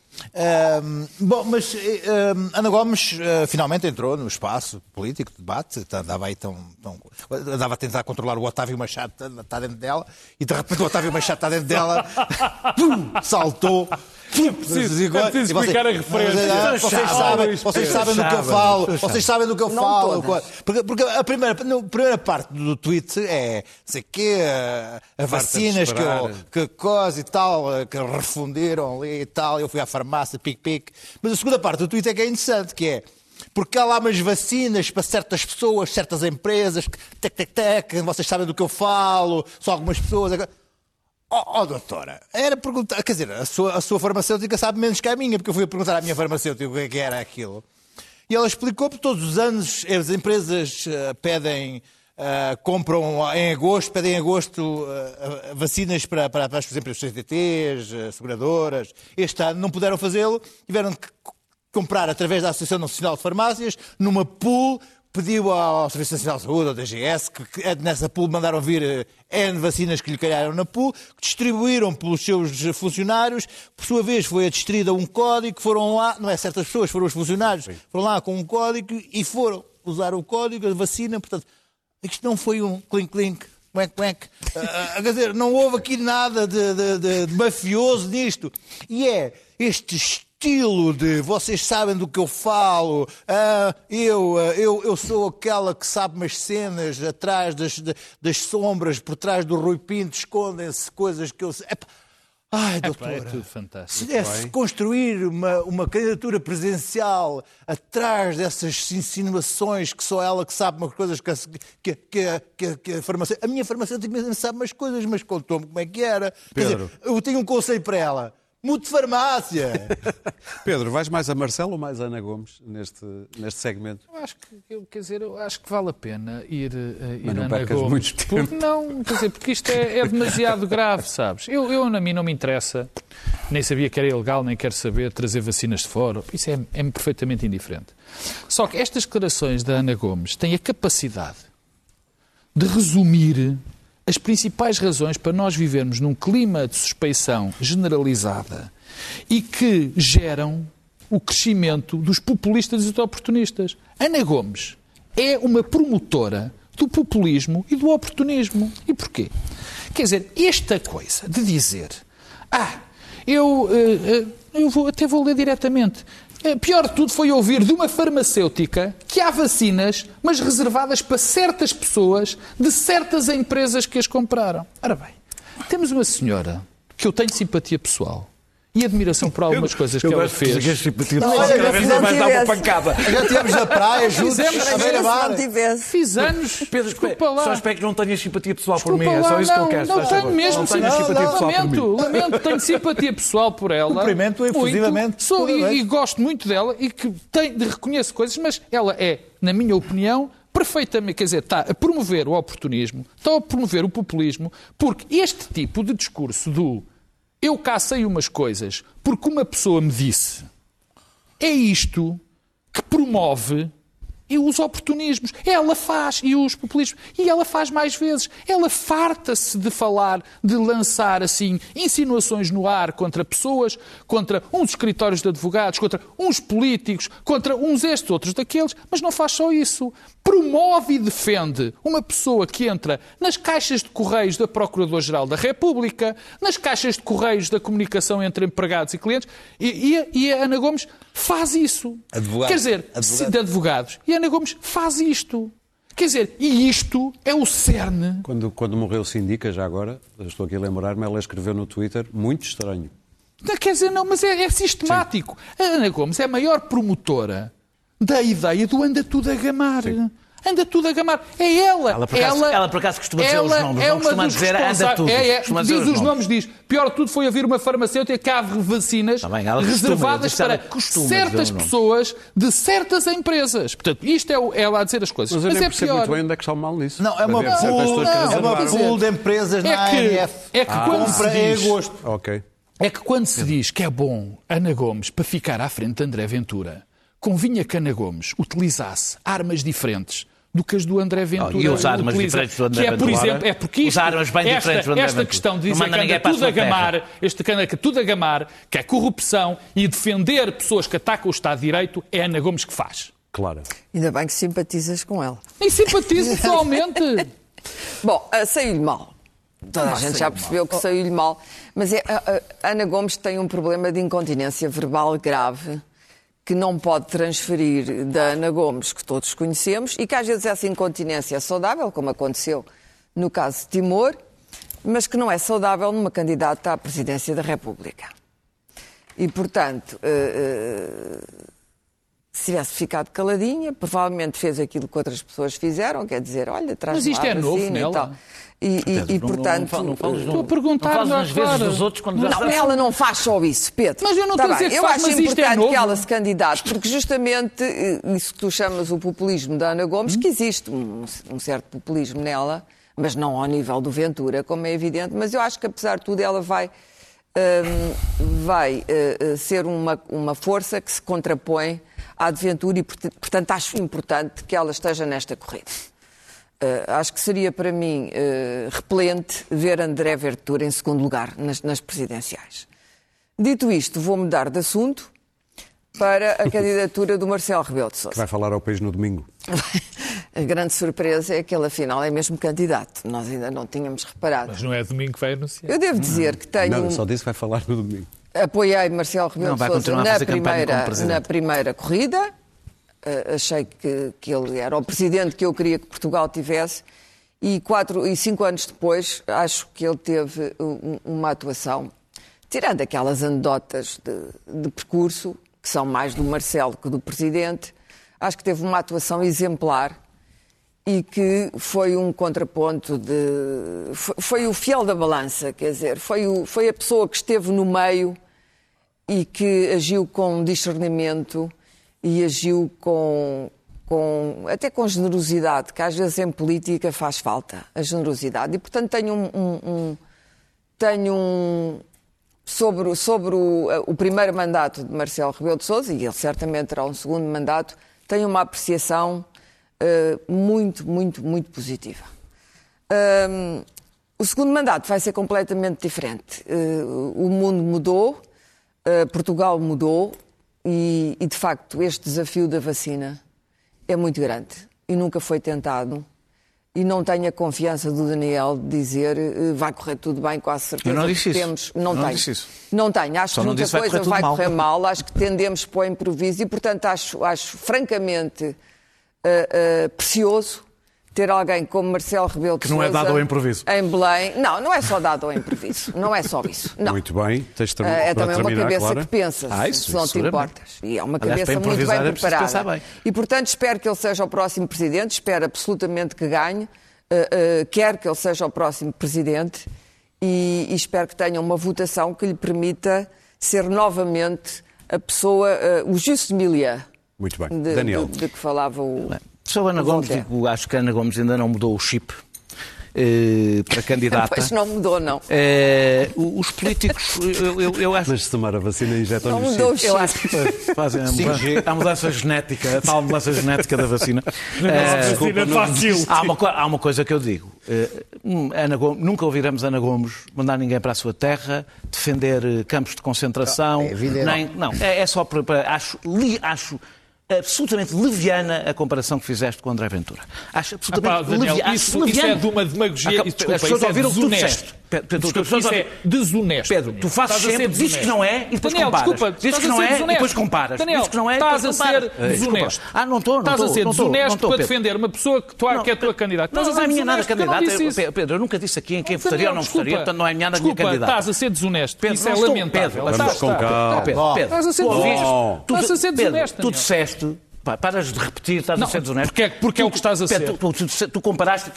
Um, bom, mas um, Ana Gomes uh, finalmente entrou no espaço político de debate, tá- andava aí tão, tão- andava a tentar controlar o Otávio Machado, está- está dentro dela, e de repente o Otávio Machado está dentro dela, pum, saltou. Preciso- é preciso explicar a referência. Vocês sabem, vocês sabem do que eu falo, vocês sabem do que eu Não falo. todas. Porque, porque a, primeira, a primeira parte do tweet é sei que a, vacinas que, eu, que coisa e tal, que refundiram ali e tal, eu fui à farmácia, pique-pique. Mas a segunda parte do tweet é que é interessante, que é porque há lá umas vacinas para certas pessoas, certas empresas, que tec, tec, tec, vocês sabem do que eu falo, só algumas pessoas. Oh, oh, doutora, era perguntar, quer dizer, a sua, a sua farmacêutica sabe menos que a minha, porque eu fui perguntar à minha farmacêutica o que é que era aquilo. E ela explicou que todos os anos as empresas eh, pedem, eh, compram em agosto, pedem em agosto eh, vacinas para, para, para, exemplo, os CTTs, seguradoras. Este ano não puderam fazê-lo, tiveram que comprar através da Associação Nacional de Farmácias, numa pool, pediu ao Serviço Nacional de Saúde, ao DGS, que, que nessa pool mandaram vir eh, N vacinas que lhe calharam na pool, que distribuíram pelos seus funcionários, por sua vez foi distribuída um código, foram lá, não é certas pessoas, foram os funcionários, foram lá com um código e foram usar o código, a vacina, portanto, isto não foi um clink-clink, quack, quack. Ah, ah, quer dizer, não houve aqui nada de, de- de- de mafioso nisto. E é este estilo de vocês sabem do que eu falo, ah, eu, ah, eu, eu sou aquela que sabe umas cenas atrás das, das sombras, por trás do Rui Pinto, escondem-se coisas que eu sei. Epá, Ai, doutora, é tudo fantástico. se desse construir uma, uma candidatura presidencial atrás dessas insinuações que só ela que sabe umas coisas que, a- que, que, que, que a farmacêutica... A minha farmacêutica sabe umas coisas, mas contou-me como é que era. Pedro. dizer, eu tenho um conselho para ela. Mude de farmácia. Pedro, vais mais a Marcelo ou mais a Ana Gomes neste, neste segmento? Eu acho que, eu, quer dizer, eu acho que vale a pena ir, eh, ir Mas não a Ana Gomes. muito tempo. Porque não, quer dizer, porque isto é, é demasiado grave, sabes? Eu, eu, a mim, não me interessa, nem sabia que era ilegal, nem quero saber trazer vacinas de fora. Isso é, é perfeitamente indiferente. Só que estas declarações da Ana Gomes têm a capacidade de resumir as principais razões para nós vivermos num clima de suspeição generalizada e que geram o crescimento dos populistas e dos oportunistas. Ana Gomes é uma promotora do populismo e do oportunismo. E porquê? Quer dizer, esta coisa de dizer ah, eu, eh, eh, eu vou, até vou ler diretamente. Eh, Pior de tudo foi ouvir de uma farmacêutica que há vacinas, mas reservadas para certas pessoas de certas empresas que as compraram. Ora bem, temos uma senhora que eu tenho simpatia pessoal e admiração por algumas coisas que ela fez. simpatia Não, olha, cada vez mais dá uma pancada. Já estivemos na praia juntos, Fizemos, se beira-mar. não tivesse. Fiz anos. Pedro, desculpa lá. só espero que não tenhas simpatia pessoal por mim. É só isso que eu não, quero. Não tenho mesmo simpatia pessoal por mim. Lamento, lamento, tenho simpatia pessoal por ela. Cumprimento-a Muito. efusivamente. Sou, e, gosto muito dela e que reconheço coisas, mas ela é, na minha opinião, perfeitamente, quer dizer, está a promover o oportunismo, está a promover o populismo, porque este tipo de discurso do eu cá sei umas coisas porque uma pessoa me disse, é isto que promove e os oportunismos. Ela faz, e os populismos, e ela faz mais vezes. Ela farta-se de falar, de lançar assim insinuações no ar contra pessoas, contra uns escritórios de advogados, contra uns políticos, contra uns estes, outros daqueles, mas não faz só isso. Promove e defende uma pessoa que entra nas caixas de correios da Procurador-Geral da República, nas caixas de correios da comunicação entre empregados e clientes, e, e- e a Ana Gomes faz isso. Advogado. Quer dizer, Advogado. de advogados. E a Ana Gomes faz isto. Quer dizer, e isto é o cerne. Quando, quando morreu Sindica, já agora, estou aqui a lembrar-me, ela escreveu no Twitter, muito estranho. Não, Quer dizer, não, mas é, é sistemático. A Ana Gomes é a maior promotora da ideia do anda tudo a gamar. Anda tudo a gamar. É ela. Ela, por acaso- ela, por acaso, costuma dizer os ela nomes, é não uma costuma dos dizer anda tudo. É, é, Costuma dizer diz os os nomes. nomes, diz. Pior de tudo foi haver uma farmacêutica que há vacinas Tá ela costuma, reservadas eu ela para costuma dizer certas pessoas de certas empresas. Portanto, isto é o- ela a dizer as coisas. Mas eu nem é percebo pior. muito bem onde é que está o mal nisso. Não, é uma certas pool, não, é uma pool de empresas É na que- ANF. é que quando compra se em diz- agosto. Ok. É que quando se diz que é bom Ana Gomes para ficar à frente de André Ventura, convinha que Ana Gomes utilizasse armas diferentes do que as do André Ventura. e usar armas diferentes do André que é, por exemplo, é porque isto, Usar armas bem esta, diferentes do André esta questão de dizer que anda tudo a gamar, este que anda tudo a gamar, que é corrupção e defender pessoas que atacam o Estado de Direito, é Ana Gomes que faz. Claro. Ainda bem que simpatizas com ela. Nem simpatizo pessoalmente. Bom, ah, saiu-lhe mal. Toda a gente já percebeu que saiu-lhe mal. Mas é, a, a Ana Gomes tem um problema de incontinência verbal grave que não pode transferir da Ana Gomes, que todos conhecemos, e que às vezes essa incontinência é saudável, como aconteceu no caso de Timor, mas que não é saudável numa candidata à presidência da República. E, portanto, eh, eh, se tivesse ficado caladinha, provavelmente fez aquilo que outras pessoas fizeram, quer dizer, olha, traz Mas isto é novo nela. E, e- e, Não- não- portanto, não, não falas Estou a perguntar não nas vezes dos outros quando não, ela não faz só isso, Pedro. Mas eu não Tá estou a dizer que Eu faz, acho mas isto é importante novo. que ela se candidate, porque justamente eh, isso que tu chamas o populismo da Ana Gomes, que existe um, um certo populismo nela, mas não ao nível do Ventura, como é evidente, mas eu acho que apesar de tudo ela vai, hum, vai eh, eh, ser uma, uma força que se contrapõe à de Ventura e, porta- portanto, acho importante que ela esteja nesta corrida. Uh, acho que seria para mim uh, repelente ver André Ventura em segundo lugar nas, nas presidenciais. Dito isto, vou mudar de assunto para a candidatura do Marcelo Rebelo de Que Sousa. vai falar ao país no domingo. A grande surpresa é que ele afinal é mesmo candidato. Nós ainda não tínhamos reparado. Mas não é domingo que vai anunciar. Eu devo dizer que tenho, Não, só disse que vai falar no domingo. Apoiei Marcelo Rebelo de Sousa na primeira, na primeira corrida. Uh, achei que, que ele era o presidente que eu queria que Portugal tivesse. E, quatro, e cinco anos depois, acho que ele teve um- uma atuação, tirando aquelas anedotas de, de percurso, que são mais do Marcelo que do presidente, acho que teve uma atuação exemplar e que foi um contraponto de. Foi, foi o fiel da balança, quer dizer, foi, o, foi a pessoa que esteve no meio e que agiu com discernimento e agiu com, com até com generosidade, que às vezes em política faz falta, a generosidade. E portanto tenho um, um- um- tenho um sobre, sobre o, o primeiro mandato de Marcelo Rebelo de Sousa, e ele certamente terá um segundo mandato, tenho uma apreciação eh, muito, muito, muito positiva. Hum, o segundo mandato vai ser completamente diferente. Eh, o mundo mudou, eh, Portugal mudou e, e, de facto, este desafio da vacina é muito grande e nunca foi tentado. E não tenho a confiança do Daniel de dizer vai correr tudo bem, quase certeza. Eu não disse que isso. Temos... Não, Não tenho. disse isso. Não tenho. Acho Só que muita disse vai coisa correr vai mal. correr mal. Acho que tendemos para o improviso e, portanto, acho, acho francamente eh, precioso ter alguém como Marcelo Rebelo de Que não é Sousa dado ao improviso. Em Belém. Não, não é só dado ao improviso. Não é só isso. Não. Muito bem, tens de Eh, É também uma terminar, cabeça Clara. que pensa, Ah, isso, se não te importas. E é uma Aliás, cabeça muito bem é preparada. bem. E, portanto, espero que ele seja o próximo presidente, espero absolutamente que ganhe, eh, eh, quero que ele seja o próximo presidente e, e espero que tenha uma votação que lhe permita ser novamente a pessoa, o Justo Milier, Muito bem. de, Daniel. de- de que falava o. Sobre Ana o Gomes, digo, acho que a Ana Gomes ainda não mudou o chip eh, para candidata. Pois não mudou, não. O- os políticos, eu, eu- eu acho Mas se tomar a vacina, injetam Não mudou o chip. Eu chip. acho que fazem a mudança, a mudança genética, a tal mudança genética da vacina. Eh, Vacina fácil. há, uma, há uma coisa que eu digo. hum, Ana Gomes- nunca ouviremos Ana Gomes mandar ninguém para a sua terra, defender campos de concentração. É evidente. nem, não, é, é só para. para- acho, li- acho absolutamente leviana a comparação que fizeste com o André Ventura. Acho Ah, absolutamente pá, Daniel, levi- acho isso, isso é leviana. de uma demagogia. Isso, desculpa, as pessoas é ouviram o que tu desonesto. disseste. Pedro, Pedro, Desculpa, as pessoas isso é ouviram- desonesto. Pedro, tu fazes Estás sempre, dizes que não é e depois Daniel, comparas. desculpa, Dizes que não é e depois comparas. Daniel, Dizes que não é e estás depois a ser desonesto. Ah, não estou, não Estás a ser desonesto para defender uma pessoa que, tu, Não, que é a tua candidata. Não, Estás a não é minha nada candidata. Pedro, eu nunca disse aqui em quem votaria ou não votaria, portanto não é minha nada minha Desculpa, candidata. Estás a ser desonesto. Pedro, Isso é lamentável. Estás- a ser desonesto. tu- Pedro, desonesto, Tu pá, Paras de repetir, estás Não, a ser desonesto. porque é- porque é o que estás a ser. Tu, tu, tu, tu comparaste,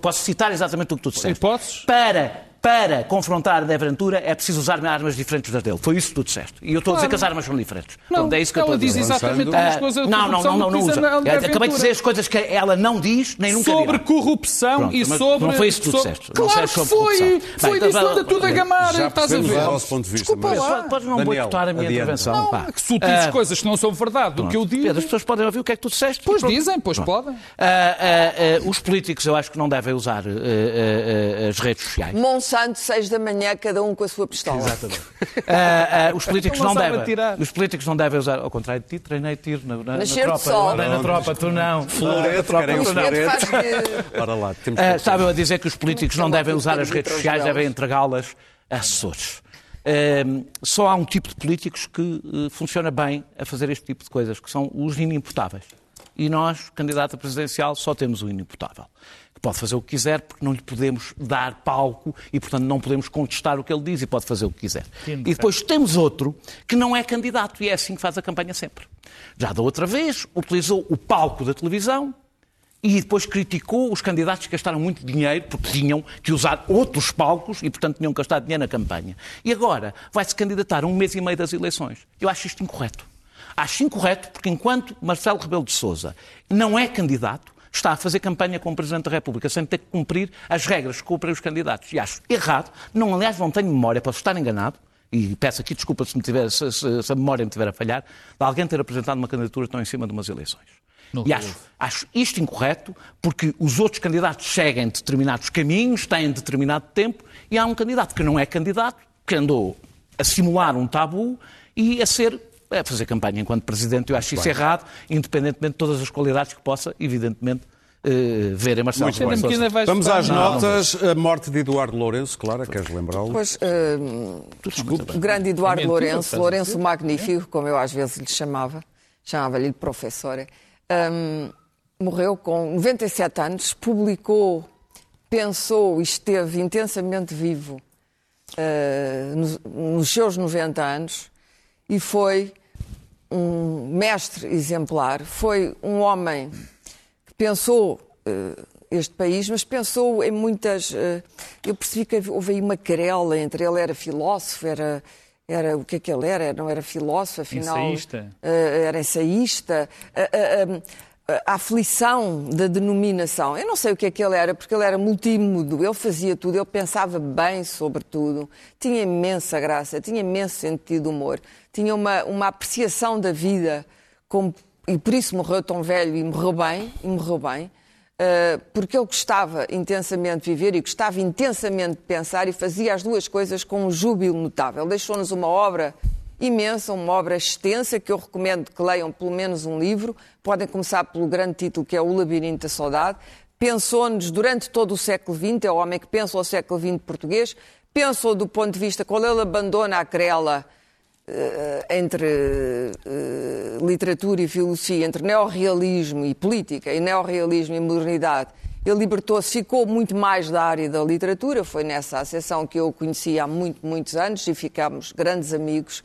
posso citar exatamente o que tu disseste. Podes? Para, para confrontar André Ventura é preciso usar armas diferentes das dele. Foi isso que tu disseste. E eu estou a dizer Claro. que as armas são diferentes. Não, Portanto, é isso que eu ela estou a diz exatamente Avançando. as Ah, coisas não, não, não, não, não que usa. André Acabei de dizer as coisas que ela não diz, nem nunca Sobre dirá. corrupção Pronto, e sobre. não foi isso que tu disseste. Não Claro que foi! corrupção. Foi Bem, disso então, anda tudo a gamar, Já estás a ver? o ponto de vista, Desculpa mas- lá. Podes não Daniel, boicotar a minha adianta. intervenção. Não, pá. que se tu dizes Ah, coisas que não são verdade do que eu digo. Pedro, as pessoas podem ouvir o que é que tu disseste. Pois dizem, pois podem. Ah, ah, ah, os políticos eu acho que não devem usar ah, ah, ah, as redes sociais. Monsanto, seis da manhã, cada um com a sua pistola. Ah, ah, os políticos Não não devem. Os políticos não devem usar. Ao contrário de ti, treinei tiro na, na, na tropa. sol. Andei na tropa, tu não. Florete, querem um O Pedro florete. faz que- Ora lá, temos Ah, que... Estava eu a dizer que os políticos não devem usar as redes sociais, devem entregá-las a assessores. Ah, só há um tipo de políticos que eh, funciona bem a fazer este tipo de coisas, que são os inimputáveis. E nós, candidato a presidencial, só temos o inimputável. Que pode fazer o que quiser, porque não lhe podemos dar palco e, portanto, não podemos contestar o que ele diz e pode fazer o que quiser. E depois temos outro que não é candidato e é assim que faz a campanha sempre. Já da outra vez, utilizou o palco da televisão e depois criticou os candidatos que gastaram muito dinheiro, porque tinham que usar outros palcos e, portanto, tinham que gastar dinheiro na campanha. E agora vai-se candidatar a um mês e meio das eleições. Eu acho isto incorreto. Acho incorreto porque, enquanto Marcelo Rebelo de Sousa não é candidato, está a fazer campanha como Presidente da República sem ter que cumprir as regras que cumprem os candidatos. E acho errado. Não, aliás, não tenho memória, posso estar enganado, e peço aqui desculpa se, me tiver, se, se- se a memória me tiver a falhar, de alguém ter apresentado uma candidatura tão em cima de umas eleições. e acho, acho isto incorreto, porque os outros candidatos seguem determinados caminhos, têm determinado tempo, e há um candidato que não é candidato, que andou a simular um tabu e a ser a fazer campanha enquanto presidente. Eu acho isso errado, independentemente de todas as qualidades que possa, evidentemente, uh, verem Marcelo Muito Rebelo bem. de Sousa. Vamos às Não, não notas. A morte de Eduardo Lourenço, Clara, queres lembrá-lo? Pois, hum, Desculpe. o grande Eduardo É Lourenço, Lourenço Magnífico, como eu às vezes lhe chamava, chamava-lhe de professora, hum, morreu com 97 anos, publicou, pensou e esteve intensamente vivo uh, nos, nos seus 90 anos e foi um mestre exemplar, foi um homem que pensou uh, este país, mas pensou em muitas. uh, eu percebi que houve aí uma querela entre ele, era filósofo, era. Era, o que é que ele era? Não era filósofo, afinal. Ensaísta. uh, era ensaísta. Uh, a aflição da denominação. Eu não sei o que é que ele era, porque ele era multímodo, ele fazia tudo, ele pensava bem sobre tudo, tinha imensa graça, tinha imenso sentido de humor, tinha uma, uma apreciação da vida, como, e por isso morreu tão velho e morreu bem, e morreu bem, uh, porque ele gostava intensamente de viver e gostava intensamente de pensar e fazia as duas coisas com um júbilo notável. Deixou-nos uma obra imensa, uma obra extensa que eu recomendo que leiam pelo menos um livro. Podem começar pelo grande título que é O Labirinto da Saudade. Pensou-nos durante todo o século XX, é o homem que pensa o século XX português, pensou do ponto de vista, quando ele abandona a querela eh, entre eh, literatura e filosofia, entre neorrealismo e política, e neorrealismo e modernidade, ele libertou-se, ficou muito mais da área da literatura, foi nessa associação que eu o conheci há muito, muitos anos e ficámos grandes amigos.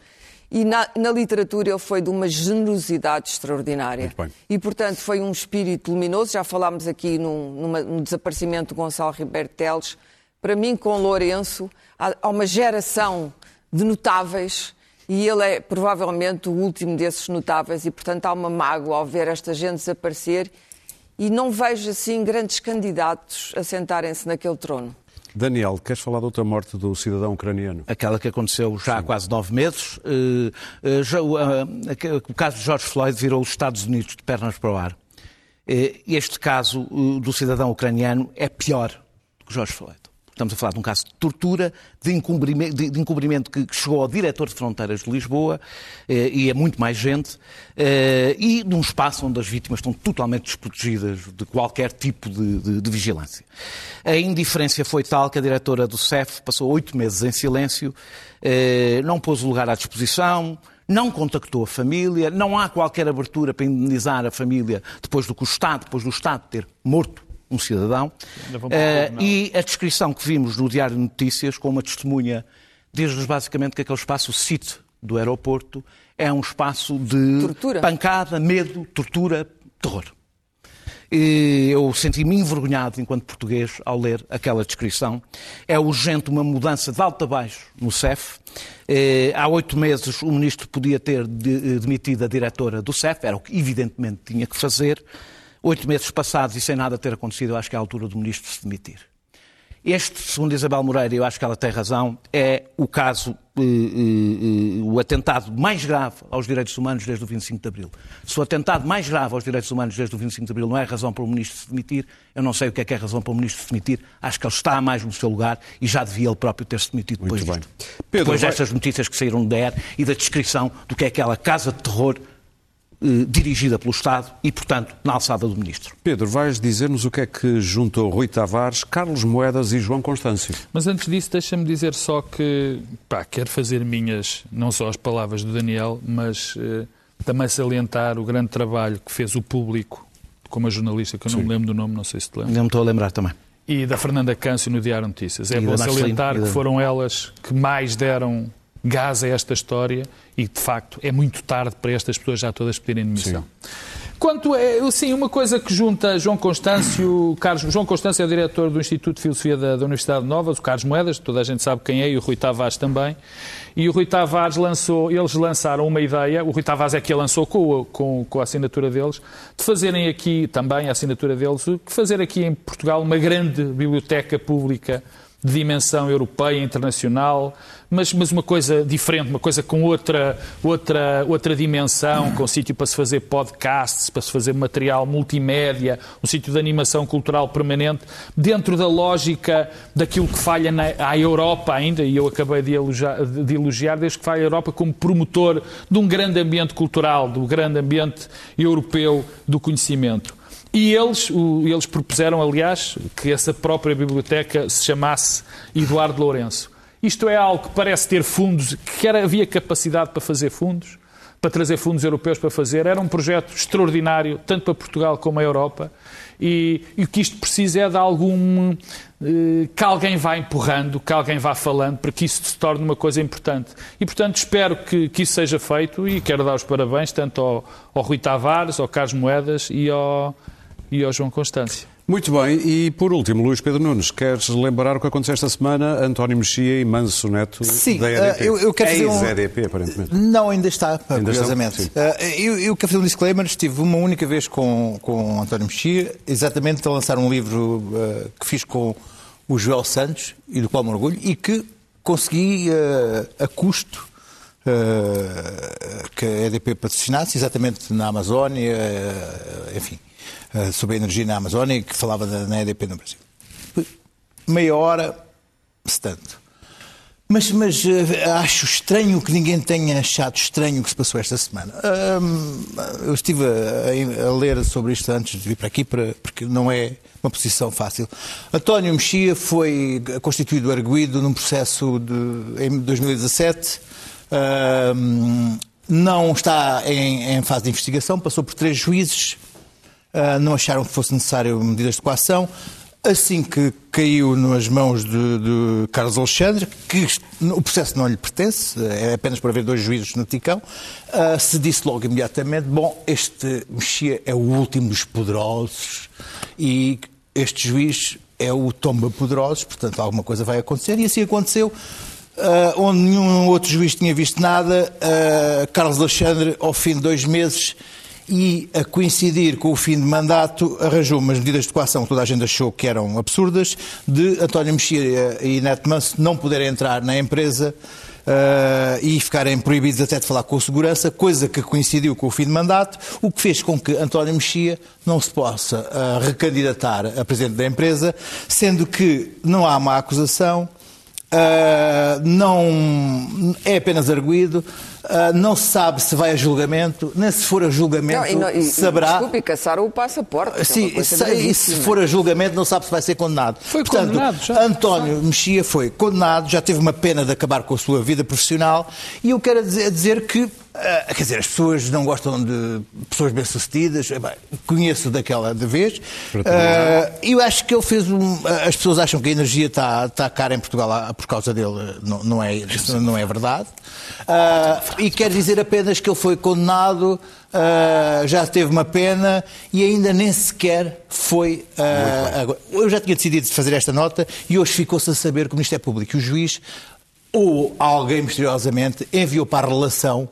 E na, na, literatura ele foi de uma generosidade extraordinária. E, portanto, foi um espírito luminoso. Já falámos aqui num, numa, no desaparecimento de Gonçalo Ribeiro Teles. Para mim, com Lourenço, há, há uma geração de notáveis e ele é provavelmente o último desses notáveis. E, portanto, há uma mágoa ao ver esta gente desaparecer e não vejo, assim, grandes candidatos a sentarem-se naquele trono. Daniel, queres falar da outra morte do cidadão ucraniano? Aquela que aconteceu já há quase nove meses. Uh, uh, já, uh, o caso de George Floyd virou os Estados Unidos de pernas para o ar. este caso do cidadão ucraniano é pior do que George Floyd. Estamos a falar de um caso de tortura, de encobrimento, de, de encobrimento que chegou ao diretor de fronteiras de Lisboa, eh, e é muito mais gente, eh, e de um espaço onde as vítimas estão totalmente desprotegidas de qualquer tipo de, de, de vigilância. A indiferença foi tal que a diretora do CEF passou oito meses em silêncio, eh, não pôs o lugar à disposição, não contactou a família, não há qualquer abertura para indenizar a família depois do que o Estado, depois do Estado ter morto um cidadão. Uh, e a descrição que vimos no Diário de Notícias, com uma testemunha, diz-nos basicamente que aquele espaço, o sítio do aeroporto, é um espaço de tortura. pancada, medo, tortura, terror. E eu senti-me envergonhado enquanto português ao ler aquela descrição. É urgente uma mudança de alto a baixo no CEF. Eh, há oito meses o ministro podia ter de, demitido a diretora do CEF, era o que evidentemente tinha que fazer oito meses passados e sem nada ter acontecido, eu acho que é a altura do ministro se demitir. Este, segundo Isabel Moreira, eu acho que ela tem razão, é o caso, eh, eh, o atentado mais grave aos direitos humanos desde o 25 de Abril. Se o atentado mais grave aos direitos humanos desde o 25 de Abril não é razão para o ministro se demitir, eu não sei o que é que é razão para o ministro se demitir. Acho que ele está mais no seu lugar e já devia ele próprio ter-se demitido depois Muito disto. Pedro, depois vai- destas notícias que saíram do DR e da descrição do que é aquela casa de terror eh, dirigida pelo Estado e, portanto, na alçada do Ministro. Pedro, vais dizer-nos o que é que juntou Rui Tavares, Carlos Moedas e João Constâncio. Mas antes disso, deixa-me dizer só que pá, quero fazer minhas, não só as palavras do Daniel, mas eh, também salientar o grande trabalho que fez o público, como a jornalista, que eu não me lembro do nome, não sei se te lembro, Não me estou a lembrar também. e da Fernanda Câncio no Diário Notícias. É E bom salientar e que foram elas que mais deram gás a esta história e, de facto, é muito tarde para estas pessoas já todas pedirem demissão. Quanto é, sim, uma coisa que junta João Constâncio, Carlos, João Constâncio é o diretor do Instituto de Filosofia da, da Universidade Nova, o Carlos Moedas, toda a gente sabe quem é, e o Rui Tavares também. E o Rui Tavares lançou, eles lançaram uma ideia, o Rui Tavares é que a lançou com, com, com a assinatura deles, de fazerem aqui, também a assinatura deles, de fazer aqui em Portugal uma grande biblioteca pública de dimensão europeia, internacional, mas, mas uma coisa diferente, uma coisa com outra, outra, outra dimensão, com sítio para se fazer podcasts, para se fazer material multimédia, um sítio de animação cultural permanente, dentro da lógica daquilo que falha na, à Europa ainda, e eu acabei de elogiar, de elogiar desde que falha a Europa como promotor de um grande ambiente cultural, do grande ambiente europeu do conhecimento. E eles, o, eles propuseram, aliás, que essa própria biblioteca se chamasse Eduardo Lourenço. Isto é algo que parece ter fundos, que era, havia capacidade para fazer fundos, para trazer fundos europeus para fazer. Era um projeto extraordinário, tanto para Portugal como a Europa. E, e o que isto precisa é de algum. Eh, que alguém vá empurrando, que alguém vá falando, para que isso se torne uma coisa importante. E, portanto, espero que, que isso seja feito e quero dar os parabéns tanto ao, ao Rui Tavares, ao Carlos Moedas e ao, e ao João Constância. Muito bem, e por último, Luís Pedro Nunes, queres lembrar o que aconteceu esta semana? António Mexia e Manso Neto Sim, da EDP. uh, eu, eu quero fazer um... Ex-EDP, aparentemente. Não, ainda está, Ainda curiosamente. estão? Uh, eu, eu quero fazer um disclaimer. Estive uma única vez com, com António Mexia, exatamente a lançar um livro uh, que fiz com o Joel Santos, e do qual me orgulho, e que consegui uh, a custo uh, que a EDP patrocinasse, exatamente na Amazónia, uh, enfim, sobre a energia na Amazónia, que falava da, EDP no Brasil. Meia hora, se tanto. Mas, mas uh, acho estranho que ninguém tenha achado estranho o que se passou esta semana. Eu estive a, ler sobre isto antes de vir para aqui, para, porque não é uma posição fácil. António Mexia foi constituído arguído num processo de, em 2017. Um, não está em, em, fase de investigação, passou por três juízes, uh, não acharam que fosse necessário medidas de coação. Assim que caiu nas mãos de, de, Carlos Alexandre, que o processo não lhe pertence, é apenas para haver dois juízes no Ticão, uh, se disse logo imediatamente: bom, este Mexia é o último dos poderosos e este juiz é o tomba poderosos, portanto alguma coisa vai acontecer, e assim aconteceu. Uh, onde nenhum outro juiz tinha visto nada, Carlos Alexandre, ao fim de dois meses, e a coincidir com o fim de mandato, arranjou umas medidas de coação que toda a gente achou que eram absurdas, de António Mexia e Neto Manso não poderem entrar na empresa uh, e ficarem proibidos até de falar com a segurança, coisa que coincidiu com o fim de mandato, o que fez com que António Mexia não se possa uh, recandidatar a presidente da empresa, sendo que não há uma acusação, Uh, não é apenas arguído, uh, não se sabe se vai a julgamento, nem se for a julgamento não, e não, e, saberá. Desculpe, caçaram o passaporte. Sim, é e se for a julgamento não sabe se vai ser condenado. Foi Portanto, condenado já. António Mexia foi condenado, já teve uma pena de acabar com a sua vida profissional e eu quero dizer, dizer que Uh, quer dizer, as pessoas não gostam de pessoas bem-sucedidas. Conheço daquela de vez. Uh, eu acho que ele fez um. As pessoas acham que a energia está, está cara em Portugal por causa dele. Não, não, é, não é verdade. Uh, e quer dizer apenas que ele foi condenado, já teve uma pena e ainda nem sequer foi. eu já tinha decidido fazer esta nota e hoje ficou-se a saber como isto é público. O juiz ou alguém misteriosamente enviou para a relação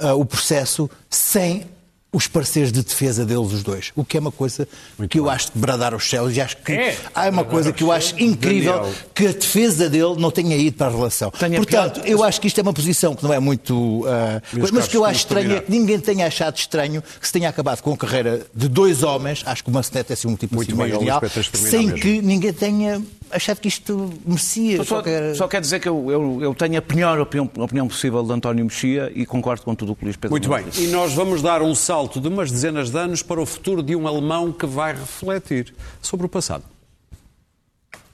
uh, o processo sem os parceiros de defesa deles, os dois. O que é uma coisa Muito que bem. eu acho de bradar aos céus e acho que é. há uma coisa que eu acho incrível Daniel. que a defesa dele não tenha ido para a relação. Tenha Portanto, eu acho que isto é uma posição que não é muito. Uh, mas que eu acho estranho é que ninguém tenha achado estranho que se tenha acabado com a carreira de dois homens, acho que o Mancenet é assim um tipo Muito assim bem, sem mesmo. que ninguém tenha achado que isto merecia. Só, qualquer... só quer dizer que eu, eu, eu, tenho a pior opinião, opinião possível de António Mexia e concordo com tudo o que o Luís Pedro Muito bem, disse. e nós vamos dar um salto de umas dezenas de anos para o futuro de um alemão que vai refletir sobre o passado.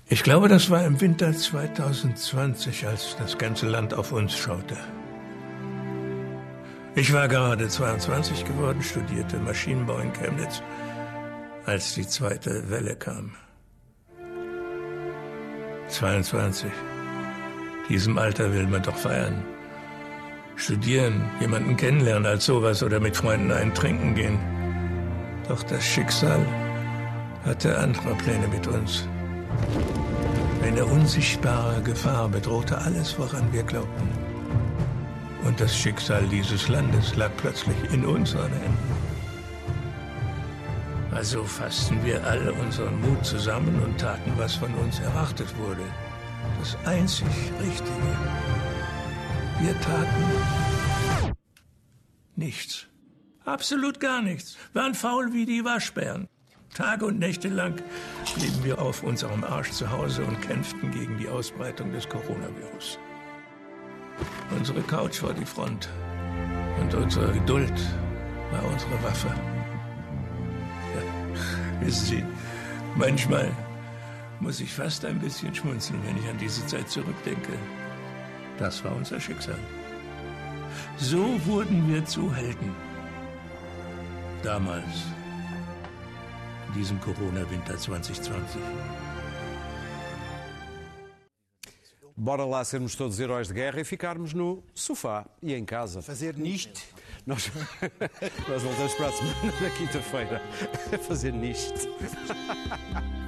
Ich glaube, das war im Winter 2020, als das ganze Land auf uns schaute. Ich war gerade 22 geworden, studierte Maschinenbau in Chemnitz, als die zweite Welle kam. 22. Diesem Alter will man doch feiern. Studieren, jemanden kennenlernen als sowas oder mit Freunden einen trinken gehen. Doch das Schicksal hatte andere Pläne mit uns. Eine unsichtbare Gefahr bedrohte alles, woran wir glaubten. Und das Schicksal dieses Landes lag plötzlich in unseren Händen. Also fassten wir alle unseren Mut zusammen und taten, was von uns erwartet wurde. Das einzig Richtige. Wir taten nichts. Absolut gar nichts. Waren faul wie die Waschbären. Tage und Nächte lang blieben wir auf unserem Arsch zu Hause und kämpften gegen die Ausbreitung des Coronavirus. Unsere Couch war die Front und unsere Geduld war unsere Waffe. Wissen Sie, manchmal muss ich fast ein bisschen schmunzeln, wenn ich an diese Zeit zurückdenke. Das war unser Schicksal. So wurden wir zu Helden. Damals, in diesem Corona-Winter 2020. Bora lá sermos todos heróis de guerra e ficarmos no sofá e em casa. Fazer nisto. Nós, nós voltamos para a semana, na quinta-feira, a fazer nisto.